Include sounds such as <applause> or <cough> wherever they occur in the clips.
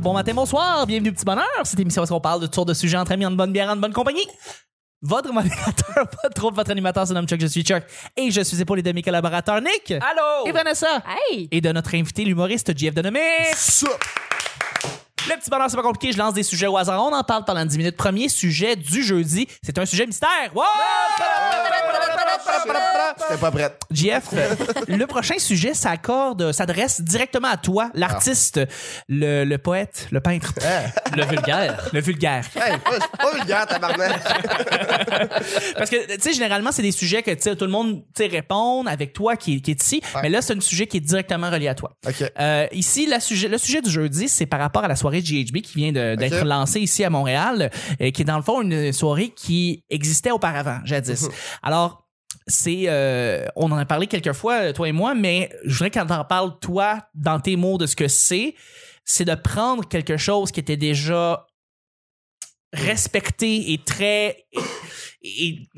bonjour, bon matin, bonsoir, bienvenue au Petit Bonheur. Cette émission où qu'on parle de sortes de sujets entre amis, en bonne bière, en bonne compagnie? Votre modérateur, <laughs> pas trop votre animateur, se nomme Chuck, je suis Chuck. Et je suis épaulé de mes collaborateurs Nick Allô? et Vanessa. Hey! Et de notre invité, l'humoriste JF Denomé. Le petit bonheur, c'est pas compliqué, je lance des sujets au hasard. On en parle pendant 10 minutes. Premier sujet du jeudi, c'est un sujet mystère. Wow! T'es pas prête. JF, euh, le prochain sujet s'accorde, s'adresse directement à toi, l'artiste, le, le poète, le peintre, Le vulgaire. le vulgaire. Hey, pas, pas vulgaire, tabarnak. <laughs> Parce que, tu sais, généralement, c'est des sujets que, tu sais, tout le monde, tu sais, répond avec toi qui, qui est ici. Ouais. Mais là, c'est un sujet qui est directement relié à toi. OK. Euh, ici, la sujet, le sujet du jeudi, c'est par rapport à la soirée GHB qui vient d'être lancée ici à Montréal, et qui est dans le fond une soirée qui existait auparavant, jadis. Mhm. Alors, c'est, euh, on en a parlé quelques fois, toi et moi, mais je voudrais qu'on en parle, toi, dans tes mots de ce que c'est, c'est de prendre quelque chose qui était déjà respecté et très et- et-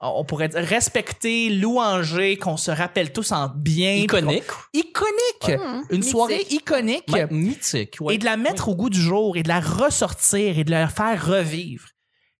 on pourrait dire respecté, louangé, qu'on se rappelle tous en bien, Iconique. iconique, Mmh. une mythique. soirée iconique mythique. ouais. et de la mettre au goût du jour et de la ressortir et de la faire revivre.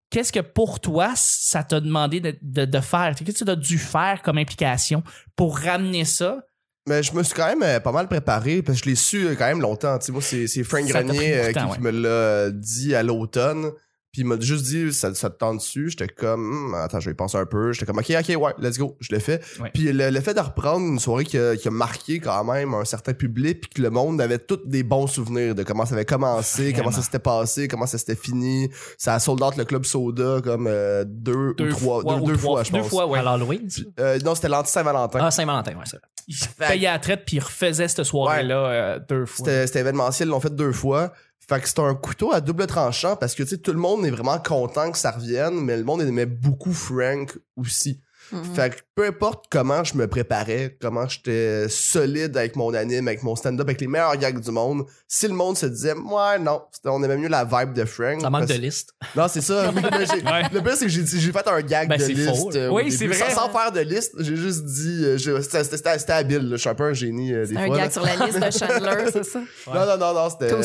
Qu'est-ce que pour toi ça t'a demandé de, de, de faire? Qu'est-ce que tu as dû faire comme implication pour ramener ça? Mais je me suis quand même euh, pas mal préparé parce que je l'ai su euh, quand même longtemps. Tu sais, moi, c'est, c'est Frank Ça Grenier euh, qui me l'a dit à l'automne. Puis il m'a juste dit, ça, ça te tente dessus. J'étais comme, Hmm, attends, je vais y penser un peu. J'étais comme, ok, ok, ouais, let's go. Je l'ai fait. Ouais. Puis le, le fait de reprendre une soirée qui a, qui a marqué quand même un certain public, puis que le monde avait tous des bons souvenirs de comment ça avait commencé, Vraiment. comment ça s'était passé, comment ça s'était fini. Ça a sold out le club soda comme euh, deux, ou trois, deux, ou deux trois- fois, je deux pense. fois, ouais. À l'Halloween. Euh, non, c'était l'anti-Saint-Valentin. Ah, Saint-Valentin, ouais, ça. Il payait à la traite puis il refaisait cette soirée-là euh, deux fois. C'était c'était événementiel, ils l'ont fait deux fois. Fait que c'est un couteau à double tranchant parce que tu sais, tout le monde est vraiment content que ça revienne, mais le monde aimait beaucoup Frank aussi. Mhm. Fait que peu importe comment je me préparais, comment j'étais solide avec mon anime, avec mon stand-up, avec les meilleurs gags du monde, si le monde se disait, ouais, non, on aimait mieux la vibe de Frank. Ça manque parce- de liste. <laughs> Non, c'est ça. <laughs> Ouais. Le pire, c'est que j'ai fait un gag Ben, de liste. faux. euh, Oui, c'est vrai. Sans, sans faire de liste, j'ai juste dit, euh, c'était habile. là. Je suis un peu un génie euh, des Un fois. là. gag sur la liste de Chandler, c'est ça? Non, non, non, non, c'était. Too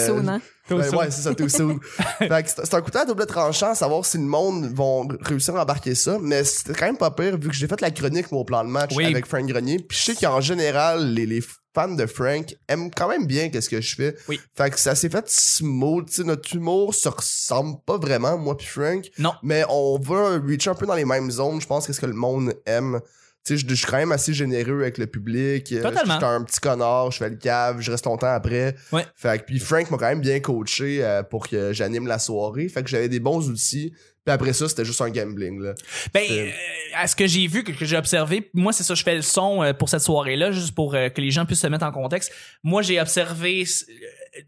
Too Ouais, c'est ça, soon. <laughs> fait que c'est un couteau à double tranchant à savoir si le monde vont réussir à embarquer ça, mais c'était quand même pas pire vu que j'ai fait la chronique au plan de match Oui. avec Frank Grenier. Puis je sais qu'en général, les, les fans de Frank aiment quand même bien qu'est-ce que je fais. Oui. Fait que ça s'est fait smooth, tu sais, notre humour se ressemble pas vraiment, moi puis Frank. Non. Mais on va reach un peu dans les mêmes zones, je pense, qu'est-ce que le monde aime. Sais, je je suis quand même assez généreux avec le public. Euh, Totalement. Je suis un petit connard, je fais le cave, je reste longtemps après. Ouais. Fait que puis Frank m'a quand même bien coaché euh, pour que j'anime la soirée. Fait que j'avais des bons outils. Puis après ça, c'était juste un gambling là. Ben, euh, à ce que j'ai vu, que, que j'ai observé, moi, c'est ça, je fais le son euh, pour cette soirée-là, juste pour que les gens puissent se mettre en contexte. Moi, j'ai observé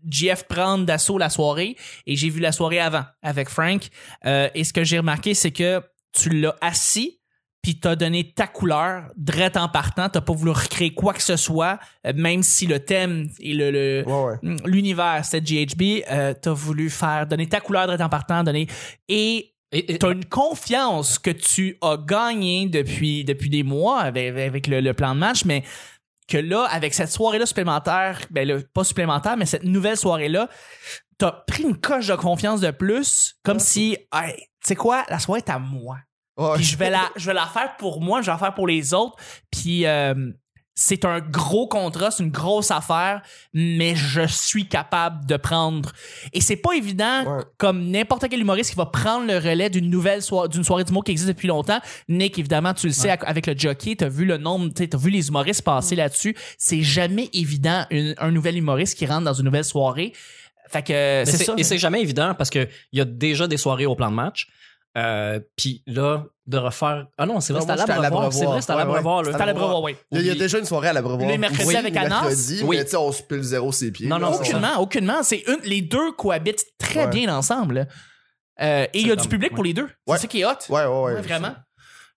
JF prendre d'assaut la soirée et j'ai vu la soirée avant avec Frank. Euh, et ce que j'ai remarqué, c'est que tu l'as assis puis t'as donné ta couleur, drette en partant, t'as pas voulu recréer quoi que ce soit, euh, même si le thème et le, Ouais, ouais. Mm, l'univers c'était GHB, euh, t'as voulu faire donner ta couleur drette en partant, donner et t'as une confiance que tu as gagné depuis, depuis des mois avec, avec le, le plan de match, mais que là, avec cette soirée-là supplémentaire, ben là, pas supplémentaire, mais cette nouvelle soirée-là, t'as pris une coche de confiance de plus, comme si, hey, tu sais quoi, la soirée est à moi. Ouais. Puis je vais la, je vais la faire pour moi, je vais la faire pour les autres. Puis euh, c'est un gros contrat, c'est une grosse affaire, mais je suis capable de prendre. Et c'est pas évident, Ouais. comme n'importe quel humoriste qui va prendre le relais d'une nouvelle soirée, d'une soirée d'humour qui existe depuis longtemps. Nick, évidemment, tu le sais, avec le jockey, t'as vu le nombre, tu sais, t'as vu les humoristes passer là-dessus. C'est jamais évident une- un nouvel humoriste qui rentre dans une nouvelle soirée. Fait que c'est- ça. Et c'est jamais évident parce que il y a déjà des soirées au plan de match. Euh, puis là, de refaire. Ah non, c'est vrai, c'était à l'Abreuvoir. C'est vrai, c'était à Ouais, ouais. l'Abreuvoir. là. C'était T'as à brevet, oui. Il y, a, déjà une soirée à la Brevoire. Les mercredis Oui, avec le Anas. mercredi, Oui. mais tu sais, on se pile zéro ses pieds. Non, non. Aucunement, aucunement. C'est une, les deux cohabitent très Ouais. bien ensemble. Euh, et il y a du public comme- pour les deux. Ouais. C'est ça qui est hot. Ouais, ouais, ouais. Ouais, vraiment.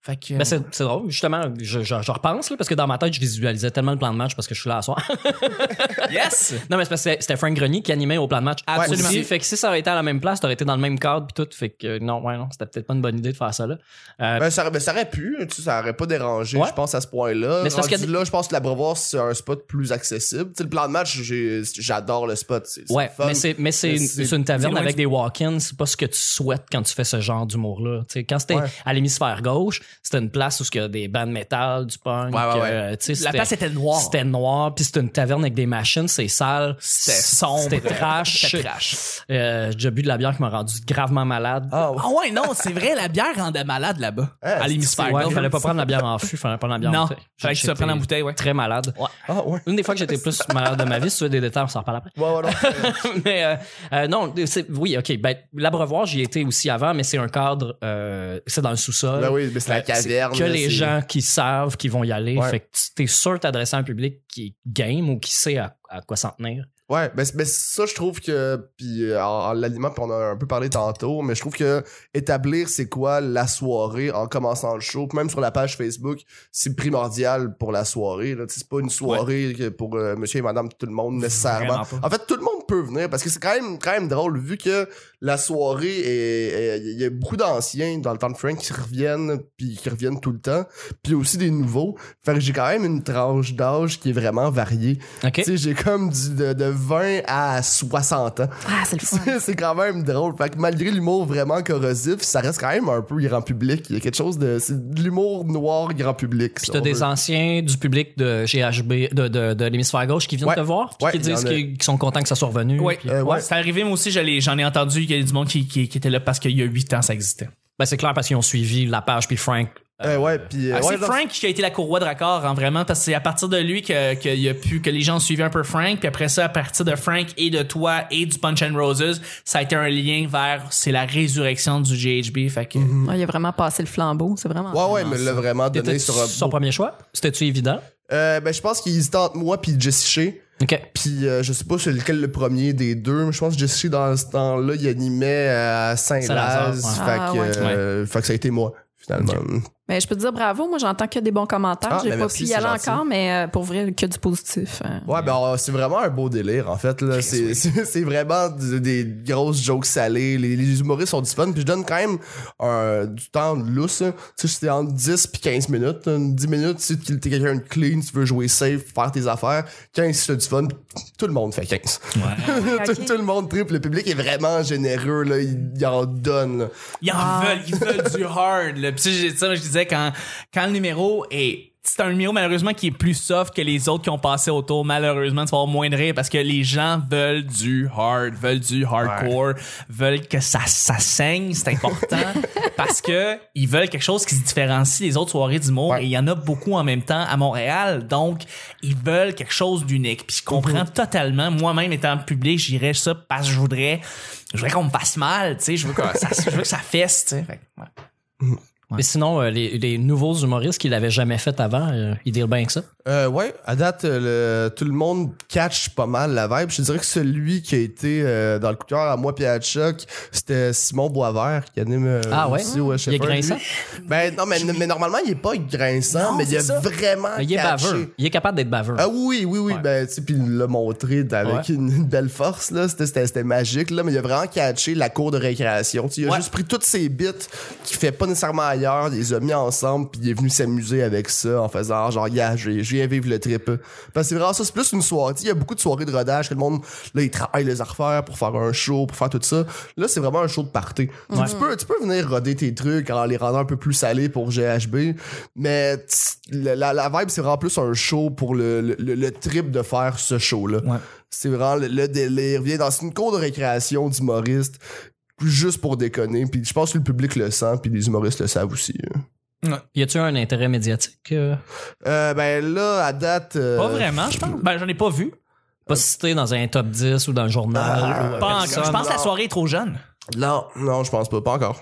Fait que, Ben, c'est c'est drôle, justement, je, je, je repense, là, parce que dans ma tête, je visualisais tellement le plan de match parce que je suis là à soir. <laughs> yes! non, mais c'est parce que c'était Frank Grenier qui animait au plan de match. Absolument. Aussi. Fait que si ça avait été à la même place, t'aurais été dans le même cadre pis tout. Fait que euh, non, ouais, non, c'était peut-être pas une bonne idée de faire ça là. Euh, Ben, ça, aurait- ben, ça aurait pu, tu sais, ça aurait pas dérangé, Ouais. je pense, à ce point-là. Mais parce a là, je pense que l'Abreuvoir, c'est un spot plus accessible. Tu sais, le plan de match, j'ai- j'adore le spot. C'est c'est ouais, fun. mais c'est mais c'est Mais une, c'est- c'est une taverne avec du- des walk-ins, c'est pas ce que tu souhaites quand tu fais ce genre d'humour là. Tu sais, quand c'était Ouais. à l'hémisphère gauche, c'était une place où il y a des bandes métal, du punk, Ouais, ouais, ouais. euh, La place était noire. C'était noir, puis c'était une taverne avec des machines, c'est sale, C'était sombre. c'était trash. C'était trash. Euh, j'ai déjà bu de la bière qui m'a rendu gravement malade. Ah, ouais. Ah ouais, non, c'est vrai, la bière rendait malade là-bas. À l'hémisphère Ouais, fallait pas prendre la bière en fût, fallait prendre la bière en Non, bouteille. fallait que tu te J'étais prennes en bouteille, ouais. Très malade. Ah, ouais. Une des fois que j'étais plus malade de ma vie, si tu veux des détails, on s'en reparle après. Ouais, ouais, <laughs> mais euh, euh, non, oui, ok. Ben, l'abreuvoir, j'y étais aussi avant, mais c'est un cadre, euh, c'est dans le sous-sol. Ben oui, mais c'est la caverne. que les gens qui savent qui vont y aller. Ouais. Fait que t'es sûr t'adresser à un public qui est game ou qui sait à, à quoi s'en tenir. Ouais, ben, c'est- ben, ça, je trouve que. Puis euh, en, en l'aliment, puis on a un peu parlé tantôt, mais je trouve que établir c'est quoi la soirée en commençant le show, puis même sur la page Facebook, c'est primordial pour la soirée. Là. C'est pas une soirée pour euh, monsieur et madame tout le monde nécessairement. En fait, tout le monde peut venir parce que c'est quand même, quand même drôle vu que la soirée est. est- Il y a beaucoup d'anciens dans le temps de Frank qui reviennent, puis qui reviennent tout le temps, puis aussi des nouveaux. Fait que j'ai quand même une tranche d'âge qui est vraiment variée. OK? Tu sais, j'ai comme du, de, de 20 à 60 ans. Ah, c'est le fun. <laughs> C'est- quand même drôle. Fait que malgré l'humour vraiment corrosif, ça reste quand même un peu grand public. Il y a quelque chose de. C'est de l'humour noir grand public. Puis si t'as des veut. anciens du public de GHB, de, de, de l'hémisphère gauche qui viennent Ouais. te voir, Ouais, qui disent qu'ils sont contents que ça soit revenu. Puis- Euh, ouais. C'est arrivé, moi aussi, j'en ai entendu qu'il y a du monde qui, qui, qui était là parce qu'il y a 8 ans, ça existait. Ben, c'est clair parce qu'ils ont suivi la page puis Frank. Euh, ouais, puis. euh, Ah, ouais, c'est Frank qui a été la courroie de raccord, hein, vraiment, parce que c'est à partir de lui que, y a pu, que les gens ont suivi un peu Frank, puis après ça, à partir de Frank et de toi et du Punch and Roses, ça a été un lien vers, c'est la résurrection du GHB, fait que, Ah, il a vraiment passé le flambeau. C'est vraiment. Ouais, ouais, mais l'a vraiment donné sur un. son premier choix? C'était-tu évident? Euh, ben, je pense qu'il hésitait entre moi puis Jesse Shea. OK. Puis euh, je sais pas c'est lequel le premier des deux, mais je pense que Jesse Shea, dans ce temps-là, il animait à Saint-Laz. ouais. Fait, Ah, que, ouais. euh, fait que ça a été moi, finalement. Mais je peux te dire bravo. Moi, j'entends que des bons commentaires. Ah, J'ai ben pas pu y c'est aller gentil. encore, mais euh, pour vrai, que du positif. euh. Ouais, ben c'est vraiment un beau délire en fait. là. C'est c'est- c'est vraiment des grosses jokes salées. Les, les humoristes sont du fun. Puis je donne quand même un, du temps de lousse. hein. Tu sais, c'était entre 10 puis 15 minutes. hein. 10 minutes, si tu t'es quelqu'un de clean, tu veux jouer safe, faire tes affaires. 15 si t'as du fun. Tout le monde fait 15. <laughs> tout, ok. tout le monde triple. Le public est vraiment généreux. Là. Il, il en donne. là. ils en Ah. veulent, ils veulent du hard, là. Puis ça, je disais, quand, quand le numéro est, c'est un numéro malheureusement qui est plus soft que les autres qui ont passé autour. Malheureusement, tu vas avoir moins de rire parce que les gens veulent du hard, veulent du hardcore, veulent que ça, ça saigne, c'est important <laughs> parce que ils veulent quelque chose qui se différencie des autres soirées d'humour Ouais. et il y en a beaucoup en même temps à Montréal. Donc, ils veulent quelque chose d'unique. Puis je comprends totalement. Moi-même étant public, j'irais ça parce que je voudrais, je voudrais qu'on me fasse mal, tu sais, je veux que ça, je veux que ça fesse, tu sais. Fait que, ouais. Mais sinon, euh, les, les nouveaux humoristes qui l'avaient jamais fait avant, euh, ils dealent bien que ça. Euh, ouais, à date, euh, le- tout le monde catch pas mal la vibe. Je te dirais que celui qui a été euh, dans le coup de cœur à moi puis à Chuck, c'était Simon Boisvert qui anime euh, Ah ouais? aussi au Il est grinçant? lui. Ben non, mais, mais normalement, il est pas grinçant, Non, mais il a ça. vraiment Mais il est catché. baveux. Il est capable d'être baveux. Ah oui, oui, oui, Ouais. ben tu sais, puis il l'a montré avec Ouais. une, belle force là, c'était magique là, mais il a vraiment catché la cour de récréation. Tu sais, il a juste pris toutes ces bits qu'il fait pas nécessairement ailleurs, il les a mis ensemble, puis il est venu s'amuser avec ça en faisant genre yeah, je viens- vivre le trip. Parce que c'est vraiment ça, c'est plus une soirée. Il y a beaucoup de soirées de rodage que le monde là il travaille les affaires pour faire un show, pour faire tout ça. Là, c'est vraiment un show de party. Ouais. Tu peux tu peux venir roder tes trucs en les rendant un peu plus salés pour GHB, mais la, la, la vibe c'est vraiment plus un show pour le, le, le- le trip de faire ce show là. Ouais. C'est vraiment le, le délire. Viens dans une cour de récréation d'humoristes juste pour déconner. Puis je pense que le public le sent, puis les humoristes le savent aussi. hein. Y a-tu un intérêt médiatique? euh, Euh, ben là, à date... euh, Pas vraiment, je pense. Ben, j'en ai pas vu. pas cité dans un top 10 ou dans le journal? Ou, Pas encore. Je pense que la soirée est trop jeune. Non, non, je pense pas. Pas encore.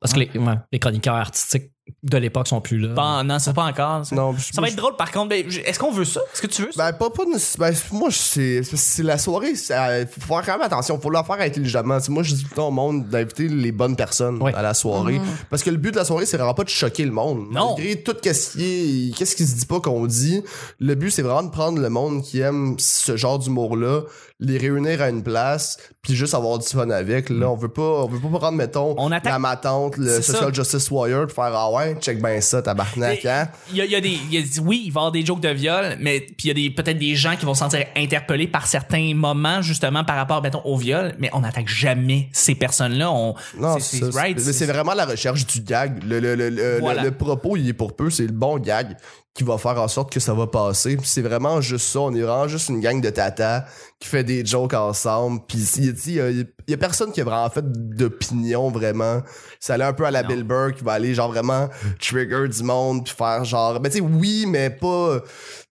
Parce que les, ouais, les chroniqueurs artistiques de l'époque sont plus là. Pas- non, c'est pas encore. Ça, Non, ça va être drôle par contre. mais Est-ce qu'on veut ça? Est-ce que tu veux ça? Ben, pas, pas ben, moi, c'est, c'est la soirée, il faut faire quand même attention, faut la faire intelligemment. Moi, je dis tout le temps au monde d'inviter les bonnes personnes à la soirée. Parce que le but de la soirée, c'est vraiment pas de choquer le monde. Non. Malgré tout qu'est-ce qui est, qu'est-ce qui se dit pas qu'on dit, le but, c'est vraiment de prendre le monde qui aime ce genre d'humour-là, les réunir à une place, puis juste avoir du fun avec. Là, on veut pas, on veut pas prendre, mettons, On attaque- la matante, le social ça. justice warrior, puis faire, ah ouais, check ben ça, tabarnak, hein. Il y a, il y a des, y a- oui, il va y avoir des jokes de viol, mais puis il y a des, peut-être des gens qui vont se sentir interpellés par certains moments, justement, par rapport, mettons, au viol, mais on n'attaque jamais ces personnes-là. On, Non, c'est, right. mais c'est vraiment la recherche du gag. Le, le, le, Voilà. le- le propos, il est pour peu, c'est le bon gag qui va faire en sorte que ça va passer. Puis c'est vraiment juste ça. On est vraiment juste une gang de tata qui fait des jokes ensemble. Puis il y, y a- personne qui a vraiment fait d'opinion, vraiment. Ça allait un peu à la Bill Burr qui va aller genre vraiment trigger du monde puis faire genre... Ben tu sais, oui, mais pas...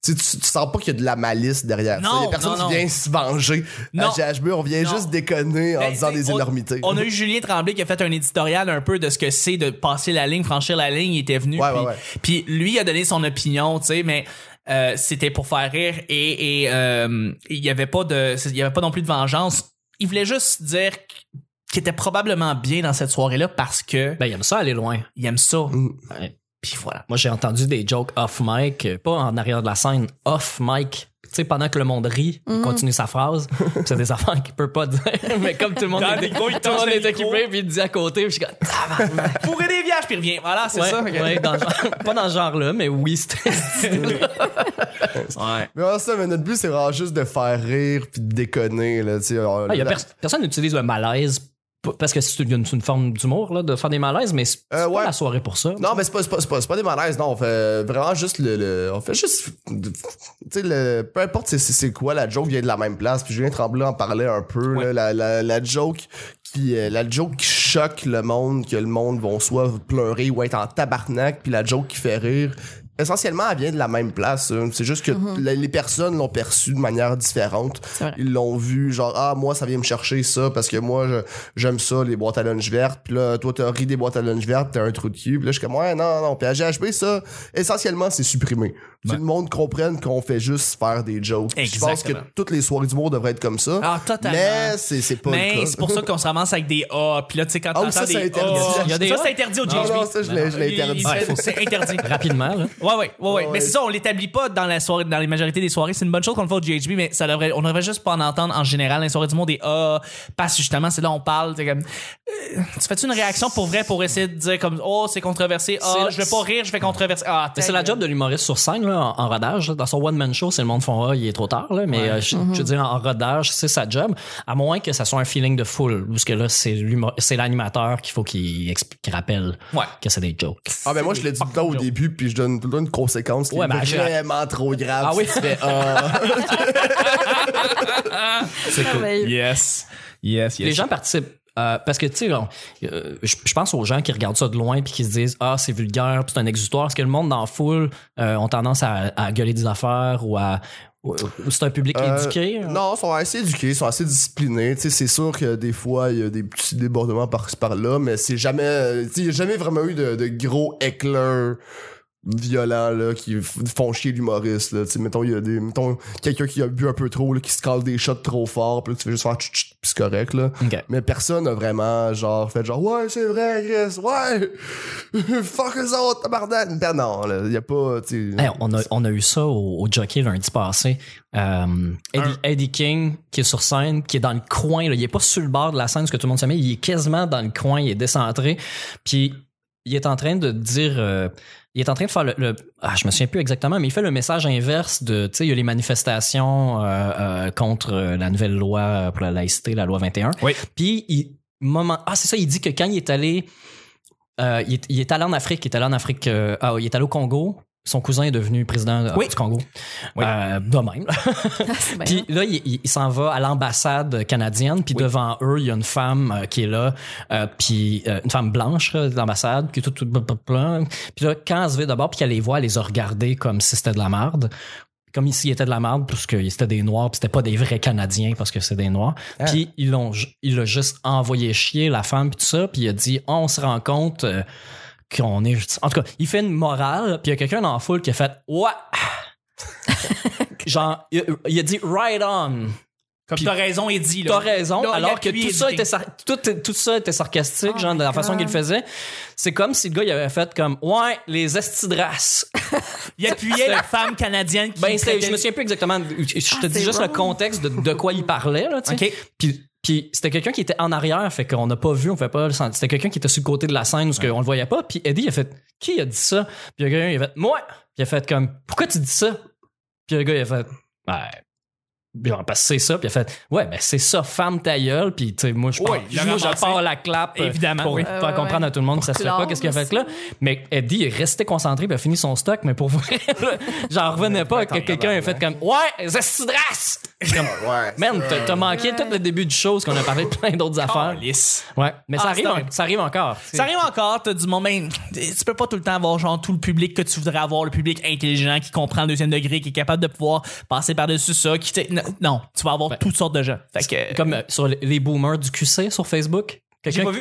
Tu, sens pas qu'il y a de la malice derrière ça. Non, Il y a personne non, qui vient se venger Non. à GHB. On vient juste déconner en Ben, disant des on- énormités. On a eu Julien Tremblay qui a fait un éditorial un peu de ce que c'est de passer la ligne, franchir la ligne. Il était venu. Ouais, puis, ouais, ouais. puis lui il a donné son opinion, tu sais, mais euh, c'était pour faire rire et, et euh, il y avait pas de, il y avait pas non plus de vengeance. Il voulait juste dire qu'il était probablement bien dans cette soirée-là parce que Ben, il aime ça aller loin. il aime ça. Mm. Ouais. Puis voilà. Moi, j'ai entendu des jokes off mic, pas en arrière de la scène, off mic. Tu sais, pendant que le monde rit, il continue sa phrase. <laughs> C'est des affaires qu'il peut pas dire. <laughs> Mais comme tout le monde est, micro, il tout le monde est puis il dit à côté, puis je suis comme. <laughs> Fourrer des viages puis il revient. Voilà, c'est Ouais, ça. ouais, dans le genre- pas dans ce genre-là, mais oui, c'était. Ouais. Mais ouais, ça, mais notre but, c'est vraiment juste de faire rire puis de déconner, là, tu sais. on- Ah, y a la- pers- personne n'utilise le malaise parce que c'est une, forme d'humour, là, de faire des malaises, mais c'est Euh, pas la soirée pour ça. Non, mais c'est pas, c'est pas, c'est pas, des malaises, non. On fait vraiment juste le. le- on fait juste. Tu sais, le, peu importe c'est, quoi, la joke vient de la même place. Puis Julien Tremblay en parlait un peu, là, la, la, la joke qui. euh, la joke qui choque le monde, que le monde vont soit pleurer ou être en tabarnak, puis la joke qui fait rire. Essentiellement, elle vient de la même place. hein. C'est juste que la- les personnes l'ont perçue de manière différente. Ils l'ont vu, genre, ah, moi, ça vient me chercher ça parce que moi, j'aime ça, les boîtes à lunch vertes. Puis là, toi, t'as ri des boîtes à lunch vertes, t'as un trou de cul. Puis là, je suis comme, ouais, non, non. Puis à GHB, ça, essentiellement, c'est supprimé. Tout le monde comprenne qu'on fait juste faire des jokes. Je pense que toutes les soirées d'humour devraient être comme ça. Ah, totalement. Mais c'est pas le Mais cas. c'est pour ça qu'on se ramasse avec des A. Puis là, tu sais, quand Ah ça, des c'est interdit. A, Il y a des ça, c'est interdit au Non, JHB. non, ça, je l'ai interdit. C'est interdit. Rapidement, là. Ouais, ouais, ouais, Mais c'est ça, on l'établit pas dans la soirée, dans les majorités des soirées. C'est une bonne chose qu'on le fait au GHB, mais ça devrait, on devrait juste pas en entendre en général les soirées du monde des A. Parce que justement, c'est là on parle, t'es comme, euh, tu fais-tu une réaction pour vrai pour essayer de dire comme, oh, c'est controversé, ah, je vais pas rire, je vais controverser, ah, c'est la job de l'humoriste sur scène, là, en, en rodage. là. Dans son one-man show, c'est le monde font Ah, il est trop tard, là, mais euh, je, je veux dire, en rodage, c'est sa job. À moins que ça soit un feeling de foule, parce que là, c'est l'animateur qu'il faut qu'il rappelle Ouais. que c'est des jokes. Ah, ben moi, je l'ai dit tout le temps au début, puis je donne tout une conséquence qui Ouais, est à- vraiment trop grave. Ah oui? Tu fais, ah. <laughs> Merveilleux. Yes. Yes, yes. Les gens participent. euh, parce que, tu sais, euh, je pense aux gens qui regardent ça de loin puis qui se disent Ah, c'est vulgaire, puis c'est un exutoire. Parce que le monde dans la foule euh, ont tendance à, à gueuler des affaires ou à. ou- ou c'est un public Euh, éduqué. hein? Non, ils sont assez éduqués, ils sont assez disciplinés. Tu sais, c'est sûr que des fois, il y a des petits débordements par-ci par-là, mais c'est jamais. tu sais, Il n'y a jamais vraiment eu de, de gros éclairs violents là, qui font chier l'humoriste. là. Mettons, il y a des. Mettons, quelqu'un qui a bu un peu trop, là, qui se cale des shots trop fort, puis là, tu fais juste faire tchut, tchut, puis c'est correct. Là. Mais personne a vraiment genre fait genre ouais c'est vrai Chris ouais <laughs> fuck eux autres tabarnak Ben non là y a pas Hey, on, a, on a eu ça au, au jockey lundi passé. Euh, Eddie, Eddie King qui est sur scène, qui est dans le coin. Là. Il est pas sur le bord de la scène, ce que tout le monde savait. Il est quasiment dans le coin. Il est décentré. Puis il est en train de dire. euh, il est en train de faire le, le- ah, je me souviens plus exactement, mais il fait le message inverse de, tu sais, il y a les manifestations euh, euh, contre la nouvelle loi pour la laïcité, la loi 21. Oui. Puis il moment, ah c'est ça, il dit que quand il est allé, il, est, il est allé en Afrique, il est allé en Afrique, euh, ah, il est allé au Congo. Son cousin est devenu président euh, Oui. du Congo. Oui. Euh, de même. <laughs> Bien. Puis là, il, il- il s'en va à l'ambassade canadienne, puis devant eux, il y a une femme euh, qui est là, euh, puis euh, une femme blanche là, de l'ambassade, bla, bla, bla. Puis là, quand elle se vit d'abord, puis qu'elle les voit, elle les a regardés comme si c'était de la merde. Comme s'il était de la merde, parce que c'était des Noirs, puis c'était pas des vrais Canadiens, parce que c'est des Noirs. Puis ils l'ont, il a juste envoyé chier la femme, puis tout ça, puis il a dit, Ah, on se rend compte... qu'on est. En tout cas, il fait une morale, puis il y a quelqu'un dans la foule qui a fait Ouais! <laughs> Genre, il, il a dit right on. Comme Puis- t'as raison, Eddie. là. T'as raison, Là, il alors que tout ça, était tout, tout ça était sarcastique, Oh genre, de la façon qu'il le faisait. C'est comme si le gars, il avait fait comme, ouais, les esti de race. <laughs> Il appuyait la femme canadienne qui Ben, je me souviens plus exactement. Je te Ah, dis juste le contexte de, de quoi il parlait, là, tu sais. OK. Puis, puis c'était quelqu'un qui était en arrière, fait qu'on n'a pas vu, on fait pas le. C'était quelqu'un qui était sur le côté de la scène où ce qu'on le voyait pas. Puis Eddie, il a fait, qui a dit ça? Puis il y a quelqu'un, il a fait, moi! Puis il a fait comme, pourquoi tu dis ça? Puis le gars, il a fait, ben, parce que c'est ça. Puis il a fait, ouais, ben c'est ça, femme ta gueule. Puis tu sais, moi, je Ouais, moi, je pars la clap. euh, Évidemment, Pour oui. faire Ouais, ouais, comprendre ouais. à tout le monde que ça se fait pas, qu'est-ce qu'il a fait là. Mais Eddie est resté concentré, puis a fini son stock. Mais pour vrai, là, j'en revenais pas que quelqu'un ait fait comme, ouais, race! Comme, Ouais. Man, t'as- manqué tout le début du show, parce qu'on a parlé de plein d'autres affaires. Lisse. Ouais, mais ça Ah, arrive, un- ça arrive encore. Ça arrive encore, t'as du monde, ben, tu peux pas tout le temps avoir genre tout le public que tu voudrais avoir, le public intelligent qui comprend le deuxième degré, qui est capable de pouvoir passer par-dessus ça, qui non, tu vas avoir toutes sortes de gens. Fait que, Comme euh, sur les- boomers du QC sur Facebook? Qui- genre,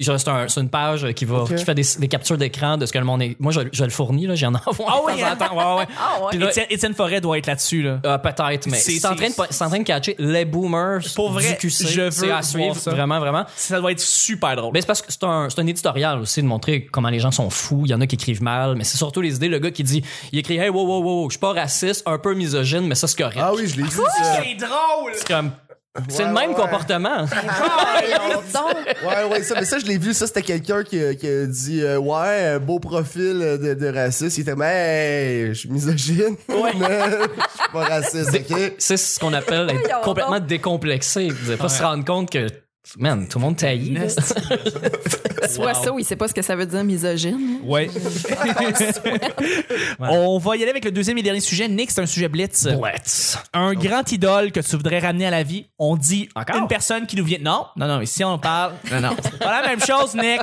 C'est un- c'est une page qui, va, qui fait des, des captures d'écran de ce que le monde est. Moi, je, je le fournis, là, j'en <laughs> envoie. Ah oui, attends, ouais, ouais. <laughs> Ah ouais. Puis là, Étienne, Étienne Forêt doit être là-dessus, là. Euh, Peut-être, mais C'est- c'est en, train de- en train de catcher les boomers Pour vrai, du QC. je veux C'est à voir suivre, ça. vraiment, vraiment. Ça doit être super drôle. Mais c'est parce que c'est un, c'est un éditorial aussi de montrer comment les gens sont fous. Il y en a qui écrivent mal, mais c'est surtout les idées. Le gars qui dit, il écrit, hey, wow, wow, wow, je suis pas raciste, un peu misogyne, mais ça c'est correct. Ah oui, je l'ai vu, ça. c'est drôle! C'est comme, c'est Ouais, le même ouais. comportement. <laughs> Ouais, ouais, ça, mais ça, je l'ai vu. Ça, c'était quelqu'un qui, a- qui a dit, euh, ouais, un beau profil de, de raciste. Il était, mais, hey, je suis misogyne. mais <laughs> je suis pas raciste, ok? C'est ce qu'on appelle être complètement décomplexé. Vous n'allez pas se rendre compte que, man, tout le monde taillit. <laughs> Soit ça ou il sait pas ce que ça veut dire misogyne. <laughs> Ouais. On va y aller avec le deuxième et dernier sujet. Nick, c'est un sujet blitz. Blitz. Un grand idole que tu voudrais ramener à la vie. On dit Encore? une personne qui nous vient. Non, non, non. Ici, on parle. Non, non. C'est pas la même chose, Nick.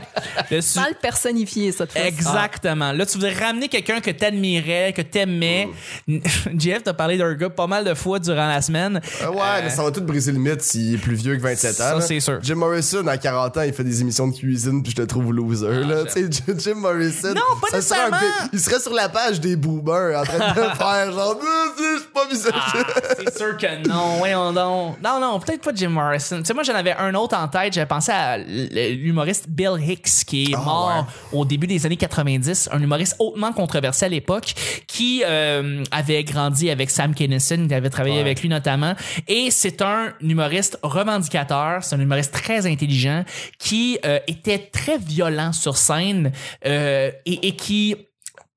Le su- Mal personnifié, fois Exactement. Là, tu voudrais ramener quelqu'un que t'admirais, que t'aimais. <laughs> Jeff, t'as parlé d'un gars pas mal de fois durant la semaine. Euh, ouais, mais ça va tout briser le mythe s'il est plus vieux que 27 ans. Ça, c'est sûr. Jim Morrison, à 40 ans, il fait des émissions de cuisine, puis je te trouve loser. là. Tu sais, Jim Morrison. Non, pas ça serait un nécessairement. il serait sur la page des boomers en train de <laughs> faire genre, Ah, je suis pas misogyne. Ah, c'est sûr que non, voyons donc. Non, non, peut-être pas Jim Morrison. Tu sais, moi, j'en avais un autre en tête. J'avais pensé à l'humoriste Bill Hicks, qui est Ah, mort au début des années 90. Un humoriste hautement controversé à l'époque, qui euh, avait grandi avec Sam Kinison, qui avait travaillé Ouais. avec lui notamment. Et c'est un humoriste revendicateur, c'est un humoriste très intelligent, qui euh, était très violent sur scène euh, et, et qui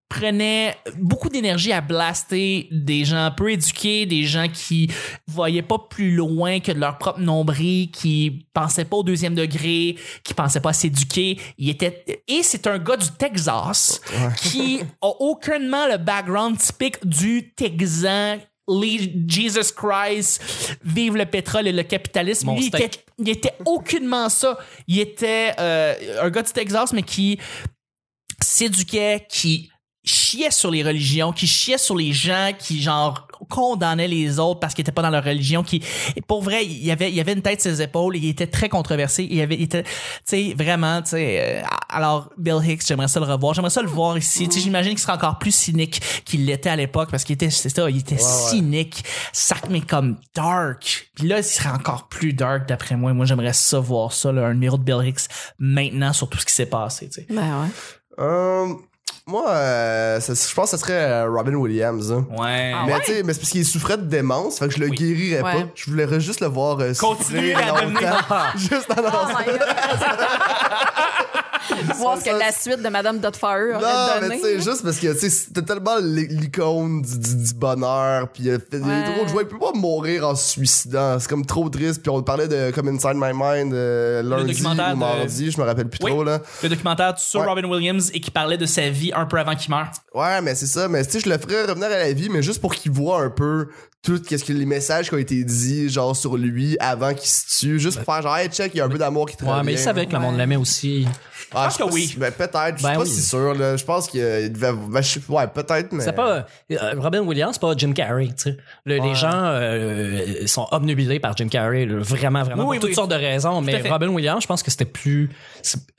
prenait beaucoup d'énergie à blaster des gens peu éduqués, des gens qui voyaient pas plus loin que de leur propre nombril, qui pensaient pas au deuxième degré, qui pensaient pas à s'éduquer. Il était et c'est un gars du Texas qui a aucunement le background typique du Texan. Lead Jesus Christ, vive le pétrole et le capitalisme. Mon Lui, il steak. était, il était aucunement ça. Il était euh, un gars du Texas, mais qui s'éduquait, qui chiait sur les religions, qui chiait sur les gens qui genre condamnaient les autres parce qu'ils étaient pas dans leur religion, qui et pour vrai, il y avait il y avait une tête sur ses épaules, il était très controversé, il y avait il était tu sais vraiment tu sais euh, alors Bill Hicks, j'aimerais ça le revoir, j'aimerais ça le voir ici, tu sais j'imagine qu'il serait encore plus cynique qu'il l'était à l'époque parce qu'il était c'est ça, il était cynique, ça mais comme dark. Puis là, il serait encore plus dark d'après moi. Moi, j'aimerais ça voir ça là, un numéro de Bill Hicks maintenant sur tout ce qui s'est passé, tu sais. Ben ouais. Euh, moi, euh, ça- je pense que ce serait euh, Robin Williams. hein. Ouais. Ah mais ouais? tu sais, mais c'est parce qu'il souffrait de démence, fait que je le guérirais Ouais. pas. Je voulais juste le voir euh, Continuer souffrir à devenir- longtemps. <laughs> juste en Oh my god. <laughs> <laughs> Voir ce que la suite de Madame Dotfire Non, aurait mais donné. tu sais, juste parce que tu sais, c'était tellement l'icône du, du- du bonheur, puis euh, il y a Ouais. trop de joie. Il peut pas mourir en se suicidant. C'est comme trop triste. Puis on parlait de comme Inside My Mind euh, lundi ou de- mardi, je me rappelle plus Oui. trop là. le documentaire sur Ouais. Robin Williams et qui parlait de sa vie un peu avant qu'il meure. Ouais, mais c'est ça. Mais tu sais, je le ferais revenir à la vie, mais juste pour qu'il voit un peu tout qu'est-ce que les messages qui ont été dits genre sur lui avant qu'il se tue juste pour faire genre hey check il y a un peu d'amour qui te Ouais, revient. mais il savait que le monde l'aimait aussi. Ah, pense sais que oui. ben, peut-être je suis Ben pas oui. si sûr là je pense qu'il devait ben, je ouais peut-être mais C'est pas euh, Robin Williams, c'est pas Jim Carrey. Tu sais. Le- Les gens euh, sont obnubilés par Jim Carrey, là, vraiment, vraiment, Oui, pour oui, toutes oui. sortes de raisons. Mais. Robin Williams, je pense que c'était plus,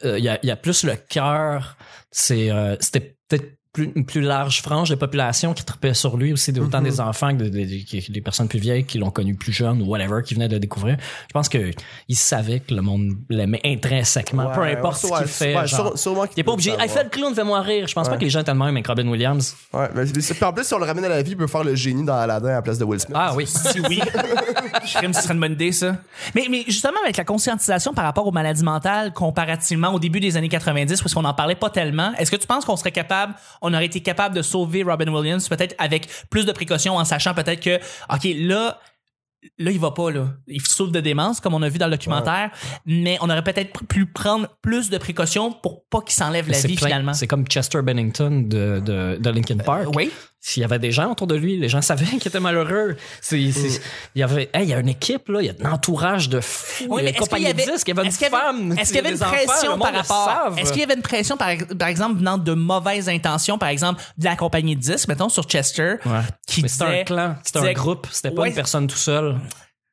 euh, il y, a, il y a plus le cœur. C'est, euh, c'était peut-être plus, une plus large frange de population qui tripait sur lui aussi, autant des enfants que des, des- des- des personnes plus vieilles qui l'ont connu plus jeune ou whatever, qui venaient de le découvrir. Je pense que il savait que le monde l'aimait intrinsèquement, peu importe ouais, ce qu'il ouais, fait. ouais, genre. sûre- sûrement qu'il il est pas obligé. Hey, fais le clown, fais-moi rire. Je pense pas que les gens étaient le même avec Robin Williams. ouais mais en plus si on le ramène à la vie il peut faire le génie dans Aladdin à la place de Will Smith Ah oui. Si oui. <laughs> Je crème, ce serait une bonne idée, ça. Mais, mais justement, avec la conscientisation par rapport aux maladies mentales, comparativement au début des années 90, parce qu'on n'en parlait pas tellement, est-ce que tu penses qu'on serait capable, on aurait été capable de sauver Robin Williams, peut-être avec plus de précautions, en sachant peut-être que, OK, là, là, il va pas, là. Il souffre de démence, comme on a vu dans le documentaire, mais on aurait peut-être pu prendre plus de précautions pour pas qu'il s'enlève la vie, plein- finalement. C'est comme Chester Bennington de, de, de Linkin Park. Oui. S'il y avait des gens autour de lui, les gens savaient <laughs> qu'il était malheureux. C'est, c'est- il y avait, hey, il y a une équipe, là, il y a un entourage de fous. Oui, mais est-ce qu'il y avait, de disques, il y avait une est-ce qu'il y avait- femme. Est-ce qu'il y avait une pression par rapport. Est-ce qu'il y avait une pression par, par exemple venant de mauvaises intentions, par exemple de la compagnie de disques, mettons sur Chester, Ouais. qui Mais c'était un clan, c'était un groupe, c'était pas Ouais. une personne tout seul.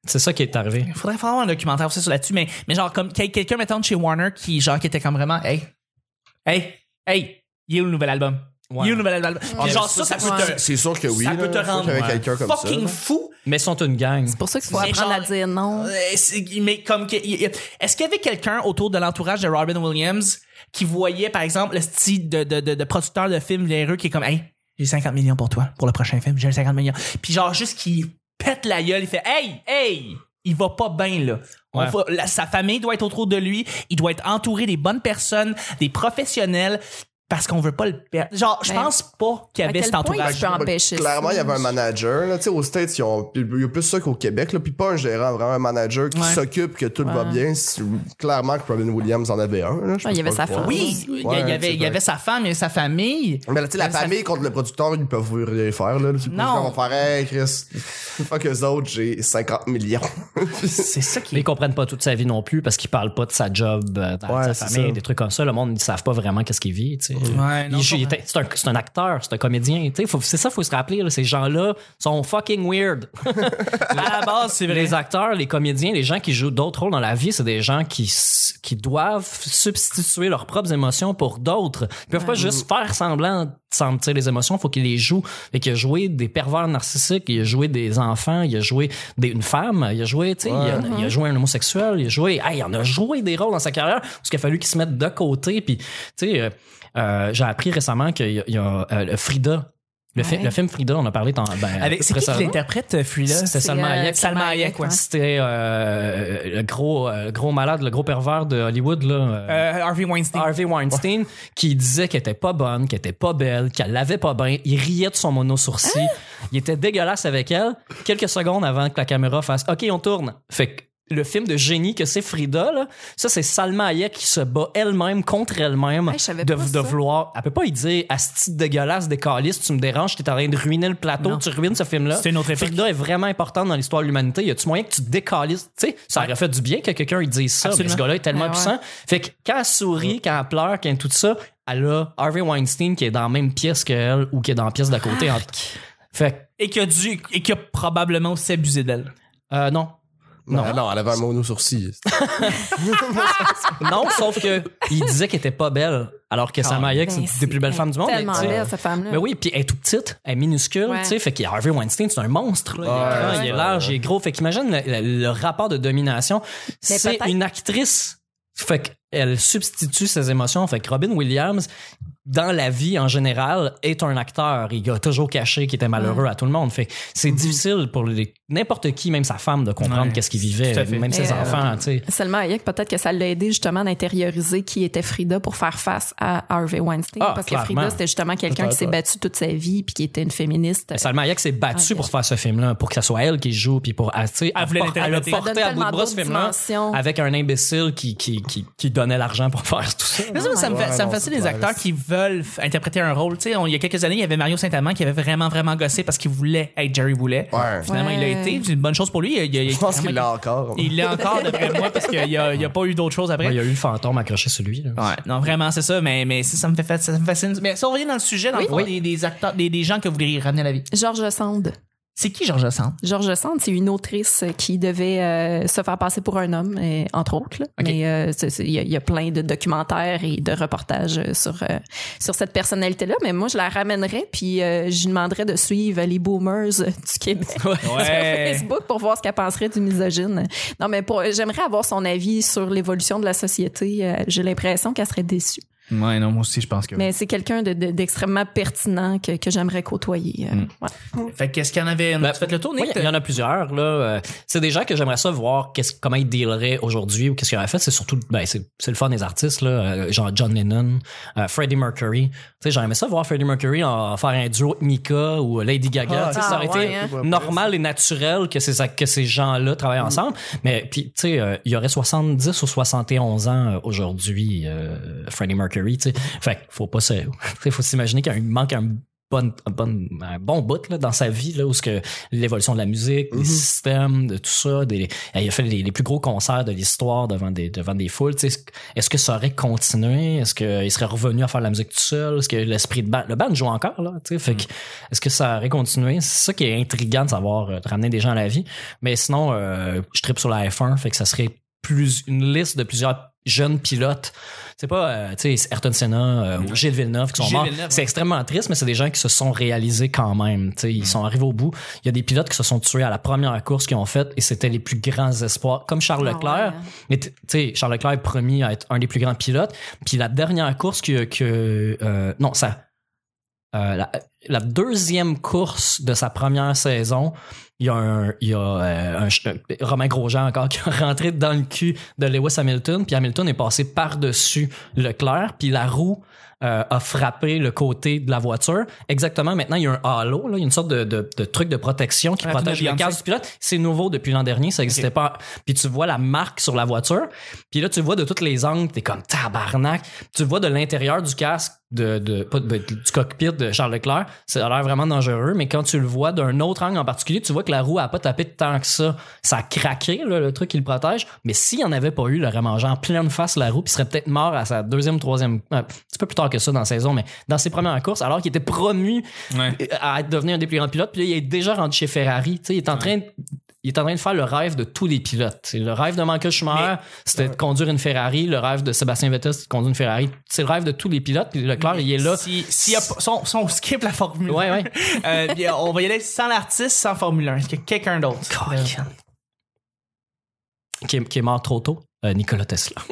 C'est ça qui est arrivé. Il faudrait faire un documentaire aussi sur là-dessus, mais mais genre comme quel- quelqu'un mettons de chez Warner qui genre qui était comme vraiment, hey, hey, hey, il est où le nouvel album? Puis genre ça, ça peut C'est- te c'est sûr que oui ça peut te rendre quelqu'un comme ça. Fucking fou. Mais ils sont une gang. C'est pour ça qu'il faut Mais apprendre genre- à dire non. Euh, mais comme que, est-ce qu'il y avait quelqu'un autour de l'entourage de Robin Williams qui voyait par exemple le style de, de, de, de producteur de films véreux qui est comme hey j'ai 50 millions pour toi pour le prochain film j'ai 50 millions. Puis genre juste qui pète la gueule il fait hey hey il va pas bien là. On Ouais. va- la- sa famille doit être autour de lui il doit être entouré des bonnes personnes des professionnels parce qu'on veut pas le perdre genre je Mais pense pas qu'il y avait cet entourage Clairement, il y avait un manager. Là, tu sais, aux States, ils ont, il y a plus ça qu'au Québec. Là, puis pas un gérant, vraiment un manager qui s'occupe que tout va bien. Clairement que Robin Williams en avait un. Là, il y avait sa femme. oui il y avait il y sa femme et sa famille Mais là, tu sais, la famille contre le producteur, ils peuvent rien faire. Là. Non. producteur va faire Hey, Chris, fuck eux autres, j'ai 50 millions. <laughs> c'est ça qui Mais ils comprennent pas toute sa vie non plus parce qu'ils parlent pas de sa job, euh, de sa famille, des trucs comme ça. Le monde, ils savent pas vraiment qu'est-ce qu'il vit, tu sais. Ouais, Il- il c'est un, un acteur, c'est un comédien, tu sais. faut- C'est ça, faut se rappeler, là, ces gens-là sont fucking weird. <laughs> à la base c'est vrai les acteurs, les comédiens, les gens qui jouent d'autres rôles dans la vie, c'est des gens qui, qui doivent substituer leurs propres émotions pour d'autres. Ils peuvent pas juste faire semblant sentir les émotions, faut qu'ils les jouent. Et qu'il a joué des pervers narcissiques, il a joué des enfants, il a joué des, une femme, il a joué, tu sais, il, a, il a joué un homosexuel, il a joué, hey, il en a joué des rôles dans sa carrière parce qu'il a fallu qu'il se mette de côté. Puis, tu sais, euh, euh, j'ai appris récemment qu'il y a, il y a, euh, Frida. Le, Ouais. le film Frida, on a parlé dans, ben, c'est qui qui l'interprète, euh, Frida? C'était C'est, Salma euh, Hayek. Salma Hayek, ouais. C'était euh, le gros, gros malade, le gros pervers de Hollywood, là. euh, Harvey Weinstein. Harvey Weinstein, qui disait qu'elle était pas bonne, qu'elle était pas belle, qu'elle l'avait pas bien. Il riait de son mono-sourcil. Il était dégueulasse avec elle. Quelques secondes avant que la caméra fasse OK, on tourne. Fait que le film de génie que c'est Frida, là, ça, c'est Salma Hayek qui se bat elle-même contre elle-même Hey, je savais de, pas de vouloir. Elle peut pas y dire Asti dégueulasse, décaliste, tu me déranges, t'es en train de ruiner le plateau, Non. tu ruines ce film-là. C'est une autre époque. Frida est vraiment importante dans l'histoire de l'humanité. Y a-tu moyen que tu te décalisses? Tu sais, ça aurait fait du bien que quelqu'un dise ça. Absolument. Mais ce gars-là est tellement Ouais, ouais. puissant. Fait que quand elle sourit, quand elle pleure, quand tout ça, elle a Harvey Weinstein qui est dans la même pièce qu'elle ou qui est dans la pièce d'à côté. En- Fait Et qui a dû, et qui a probablement aussi abusé d'elle. euh, non. Non, non, elle avait un mono-sourcil. <laughs> Non, sauf que il disait qu'elle était pas belle, alors que Salma Hayek, Ben, c'est une des plus belles femmes du monde. mais Tellement tu sais, belle, cette femme-là. Mais oui, puis elle est toute petite, elle est minuscule, Ouais. tu sais, fait que Harvey Weinstein, c'est un monstre. Là. Il est grand, ouais, il est large, il est gros. Fait qu'imagine le, le- le rapport de domination. Mais C'est une actrice. Fait qu'elle substitue ses émotions. Fait que Robin Williams, dans la vie en général, est un acteur. Il a toujours caché qu'il était malheureux à tout le monde. Fait que c'est difficile pour les- n'importe qui, même sa femme, de comprendre Ouais, qu'est-ce qu'il vivait, même ses euh, enfants, tu sais. Seulement Hayek, peut-être que ça l'a aidé justement d'intérioriser qui était Frida pour faire face à Harvey Weinstein. Ah, parce clairement. que Frida, c'était justement quelqu'un qui s'est battu toute sa vie puis qui était une féministe. Salma Hayek s'est battue Ah, pour faire ce film-là, pour que ce soit elle qui joue, puis pour, ah, tu sais, Elle elle a. Ça porté à bout de bras ce film-là avec un imbécile qui, qui, qui, qui donnait l'argent pour faire tout ça. Mais ça, ça me, ça me fascine les acteurs qui veulent interpréter un rôle. Tu sais, on- il y a quelques années, il y avait Mario Saint-Amand qui avait vraiment, vraiment gossé parce qu'il voulait être Jerry Boulet. Ouais. Finalement, il l'a été. C'est une bonne chose pour lui. Il, il- il- Je pense qu'il l'a encore. Il l'est encore, d'après moi, parce qu'il n'y a, pas eu d'autre chose après. Ouais, il y a eu le fantôme accroché sur lui. là. Ouais, non, vraiment, c'est ça, mais, mais ça, ça me fait fa- ça me fascine. Mais si on revient dans le sujet, dans le fond, des, des acteurs, des, des gens que vous voulez ramener à la vie. Georges Sand. C'est qui Georges Sand? Georges Sand, c'est une autrice qui devait euh, se faire passer pour un homme, et, entre autres. là. Mais euh, il y, a- il y a plein de documentaires et de reportages euh, sur sur cette personnalité-là. Mais moi, je la ramènerais, puis je lui demanderais de suivre les boomers du Québec <laughs> sur Facebook pour voir ce qu'elle penserait du misogyne. Non, mais j'aimerais avoir son avis sur l'évolution de la société. J'ai l'impression qu'elle serait déçue. Ouais, non, moi aussi, je pense que. Mais c'est quelqu'un de- de- d'extrêmement pertinent que, que j'aimerais côtoyer. euh, ouais. Fait que, qu'est-ce qu'il y en avait? Ben, tu fait le tour, Oui, il y en a plusieurs. Là. Euh, c'est des gens que j'aimerais ça voir qu'est-ce, comment ils dealeraient aujourd'hui ou qu'est-ce qu'ils auraient fait. C'est surtout, ben, c'est, le fun des artistes, là, euh, genre John Lennon, euh, Freddie Mercury. Tu sais, j'aimerais ça voir Freddie Mercury en, en faire un duo avec Mika ou Lady Gaga. Ah, Tu sais, ça aurait ah, été hein. normal et naturel que ces, que ces gens-là travaillent ensemble. Mais puis, tu sais, euh, il y aurait 70 ou 71 ans aujourd'hui, euh, Freddie Mercury. Tu sais, fait qu'il faut pas se, <laughs> faut s'imaginer qu'il manque un bon, bon, un bon bout là, dans sa vie là, où ce que l'évolution de la musique, des systèmes, de tout ça, des, il a fait les, les plus gros concerts de l'histoire devant des devant des foules. Est-ce que ça aurait continué? Est-ce qu'il serait revenu à faire la musique tout seul? Est-ce que l'esprit de band, le band joue encore là Fait que est-ce que ça aurait continué? C'est ça qui est intriguant de savoir euh, de ramener des gens à la vie. Mais sinon, euh, je tripe sur la F1, fait que ça serait plus une liste de plusieurs jeunes pilotes. C'est pas, euh, tu sais, Ayrton Senna euh, ou Gilles Villeneuve qui sont Gilles morts. C'est ouais. extrêmement triste, mais c'est des gens qui se sont réalisés quand même. Tu sais, ils sont arrivés au bout. Il y a des pilotes qui se sont tués à la première course qu'ils ont faite et c'était les plus grands espoirs. Comme Charles Ah Leclerc. ouais. Mais t- tu sais, Charles Leclerc est promis à être un des plus grands pilotes. Puis la dernière course que, que euh, non, ça, euh, la, la deuxième course de sa première saison, il y a un, il y a euh, un euh, Romain Grosjean encore <laughs> qui est rentré dans le cul de Lewis Hamilton, puis Hamilton est passé par-dessus Leclerc, puis la roue euh, a frappé le côté de la voiture. Exactement, maintenant il y a un halo, là, il y a une sorte de, de, de truc de protection qui protège le casque du pilote. C'est nouveau depuis l'an dernier, ça n'existait pas. Puis tu vois la marque sur la voiture, puis là tu vois de tous les angles, t'es comme tabarnak. Tu vois de l'intérieur du casque de, de, pas de- du cockpit de Charles Leclerc, ça a l'air vraiment dangereux, mais quand tu le vois d'un autre angle en particulier, tu vois que la roue a pas tapé tant que ça. Ça a craqué, là, le truc qui le protège. Mais s'il n'y en avait pas eu, il aurait mangé en pleine face la roue, puis il serait peut-être mort à sa deuxième, troisième, euh, un petit peu plus tard que ça dans la saison, mais dans ses premières courses, alors qu'il était promu Ouais. à être devenu un des plus grands pilotes, puis là, il est déjà rendu chez Ferrari. Tu sais, il est en train de il est en train de faire le rêve de tous les pilotes. C'est le rêve de Michael Schumacher, c'était de conduire une Ferrari. Le rêve de Sébastien Vettel, c'est de conduire une Ferrari. C'est le rêve de tous les pilotes. Puis Leclerc, il est là. Si, si, y a pas- si on, si on skip la Formule Ouais, ouais. 1, <laughs> euh, bien, on va y aller sans l'artiste, sans Formule 1. Est-ce qu'il y a quelqu'un d'autre? Euh, Qui est, qui est mort trop tôt? Euh, Nicolas Tesla.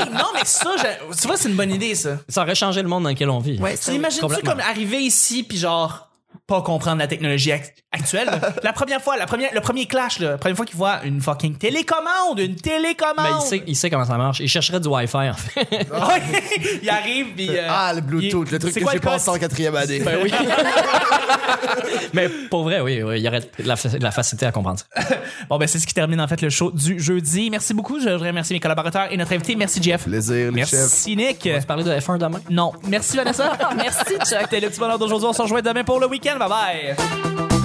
hey, non, mais ça, je- tu vois, c'est une bonne idée, ça. ça aurait changé le monde dans lequel on vit. Ouais, Tu imagines-tu comme arriver ici, puis genre, pas comprendre la technologie ac- actuelle? <laughs> la première fois, la première, le premier clash, là, la première fois qu'il voit une fucking télécommande, une télécommande! Mais il sait, il sait comment ça marche. Il chercherait du Wi-Fi, en fait. <laughs> Il arrive, puis. euh, Ah, le Bluetooth, il- le truc c'est que quoi j'ai passé en quatrième année. Ben oui. <laughs> Mais pour vrai, oui, oui, il y aurait de la, fa- de la facilité à comprendre ça. Bon, ben, c'est ce qui termine, en fait, le show du jeudi. Merci beaucoup. Je voudrais remercier mes collaborateurs et notre invité. Merci, Jeff. Plaisir. Merci, Nick. On va se parler de F1 demain? Non. Merci, Vanessa. Merci, Chuck. C'était le petit bonheur d'aujourd'hui. On se rejoint demain pour le week-end. Bye bye.